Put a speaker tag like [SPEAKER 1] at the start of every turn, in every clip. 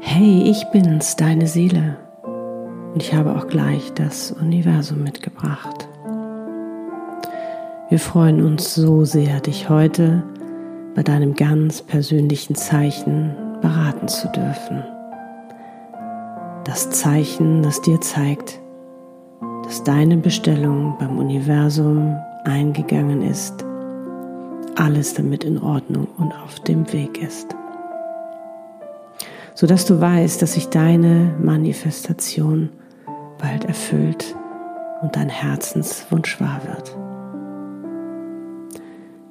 [SPEAKER 1] Hey, ich bin's, deine Seele. Und ich habe auch gleich das Universum mitgebracht. Wir freuen uns so sehr, dich heute bei deinem ganz persönlichen Zeichen beraten zu dürfen. Das Zeichen, das dir zeigt, dass deine Bestellung beim Universum eingegangen ist, alles damit in Ordnung und auf dem Weg ist sodass du weißt, dass sich deine Manifestation bald erfüllt und dein Herzenswunsch wahr wird.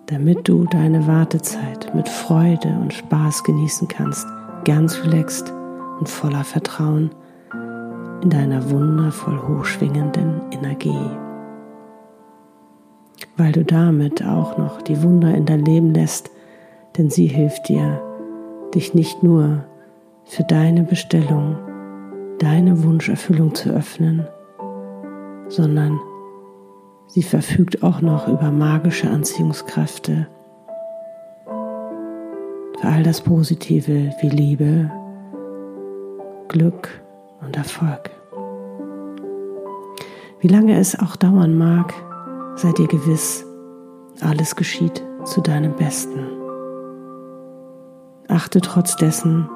[SPEAKER 1] Damit du deine Wartezeit mit Freude und Spaß genießen kannst, ganz relaxed und voller Vertrauen in deiner wundervoll hochschwingenden Energie. Weil du damit auch noch die Wunder in dein Leben lässt, denn sie hilft dir, dich nicht nur für deine Bestellung, deine Wunscherfüllung zu öffnen, sondern sie verfügt auch noch über magische Anziehungskräfte für all das Positive wie Liebe, Glück und Erfolg. Wie lange es auch dauern mag, sei dir gewiss, alles geschieht zu deinem Besten. Achte trotz dessen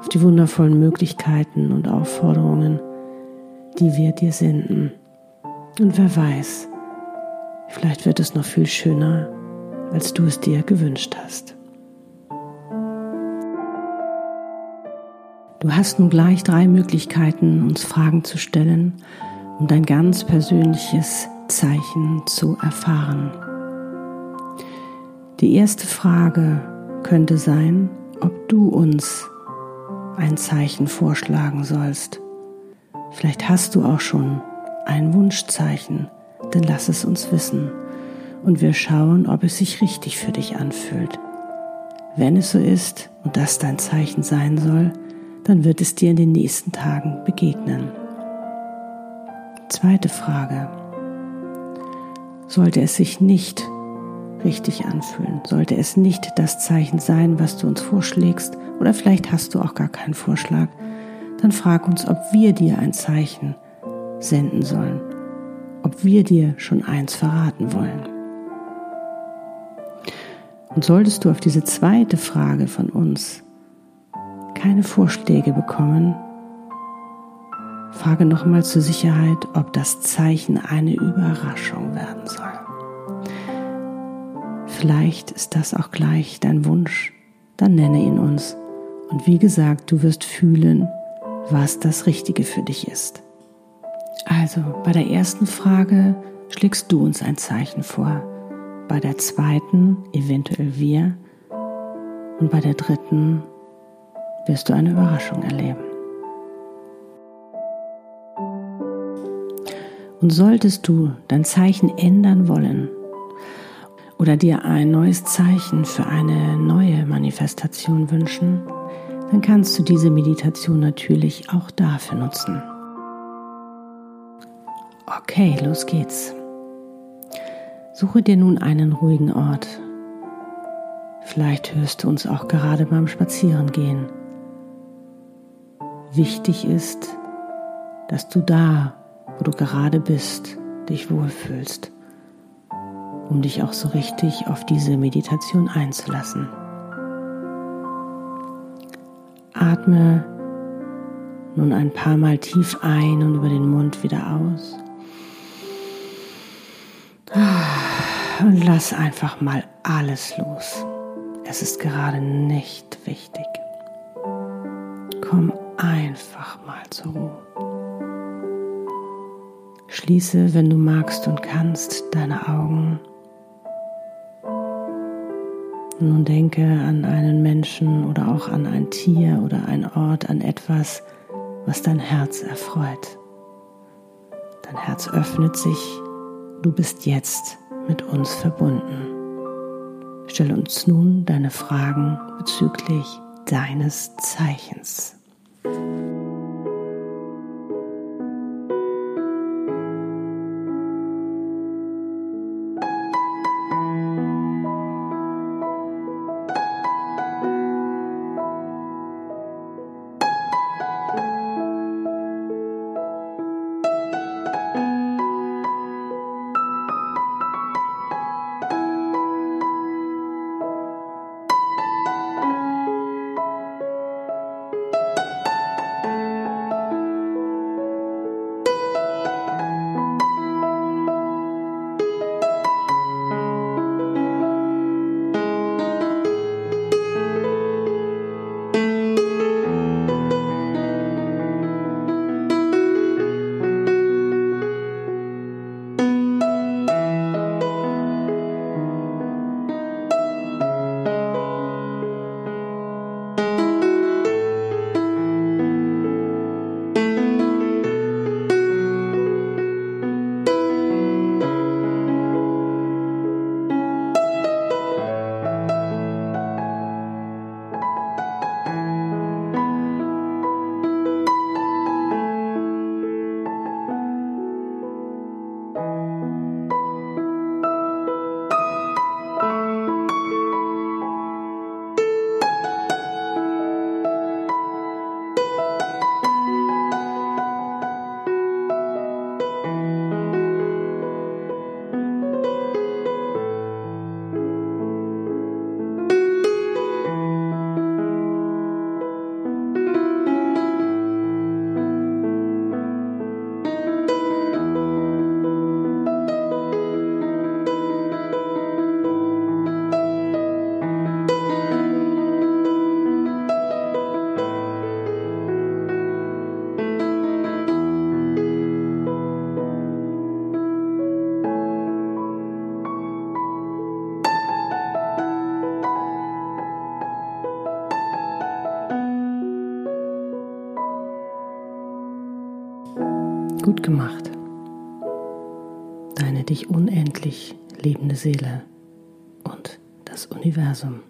[SPEAKER 1] auf die wundervollen Möglichkeiten und Aufforderungen, die wir dir senden. Und wer weiß, vielleicht wird es noch viel schöner, als du es dir gewünscht hast. Du hast nun gleich drei Möglichkeiten, uns Fragen zu stellen, um dein ganz persönliches Zeichen zu erfahren. Die erste Frage könnte sein, ob du uns ein Zeichen vorschlagen sollst. Vielleicht hast du auch schon ein Wunschzeichen, dann lass es uns wissen und wir schauen, ob es sich richtig für dich anfühlt. Wenn es so ist und das dein Zeichen sein soll, dann wird es dir in den nächsten Tagen begegnen. Zweite Frage. Sollte es sich nicht richtig anfühlen, sollte es nicht das Zeichen sein, was du uns vorschlägst, oder vielleicht hast du auch gar keinen Vorschlag, dann frag uns, ob wir dir ein Zeichen senden sollen, ob wir dir schon eins verraten wollen. Und solltest du auf diese zweite Frage von uns keine Vorschläge bekommen, frage nochmal zur Sicherheit, ob das Zeichen eine Überraschung werden soll. Vielleicht ist das auch gleich dein Wunsch, dann nenne ihn uns. Und wie gesagt, du wirst fühlen, was das Richtige für dich ist. Also, bei der ersten Frage schlägst du uns ein Zeichen vor, bei der zweiten eventuell wir. Und bei der dritten wirst du eine Überraschung erleben. Und solltest du dein Zeichen ändern wollen oder dir ein neues Zeichen für eine neue Manifestation wünschen, dann kannst du diese Meditation natürlich auch dafür nutzen. Okay, los geht's. Suche dir nun einen ruhigen Ort. Vielleicht hörst du uns auch gerade beim Spazierengehen. Wichtig ist, dass du da, wo du gerade bist, dich wohlfühlst, um dich auch so richtig auf diese Meditation einzulassen. Atme nun ein paar Mal tief ein und über den Mund wieder aus. Und lass einfach mal alles los. Es ist gerade nicht wichtig. Komm einfach mal zur Ruhe. Schließe, wenn du magst und kannst, deine Augen nun denke an einen Menschen oder auch an ein Tier oder ein Ort, an etwas, was dein Herz erfreut. Dein Herz öffnet sich, du bist jetzt mit uns verbunden. Stelle uns nun deine Fragen bezüglich deines Zeichens. Gut gemacht. Deine dich unendlich liebende Seele und das Universum.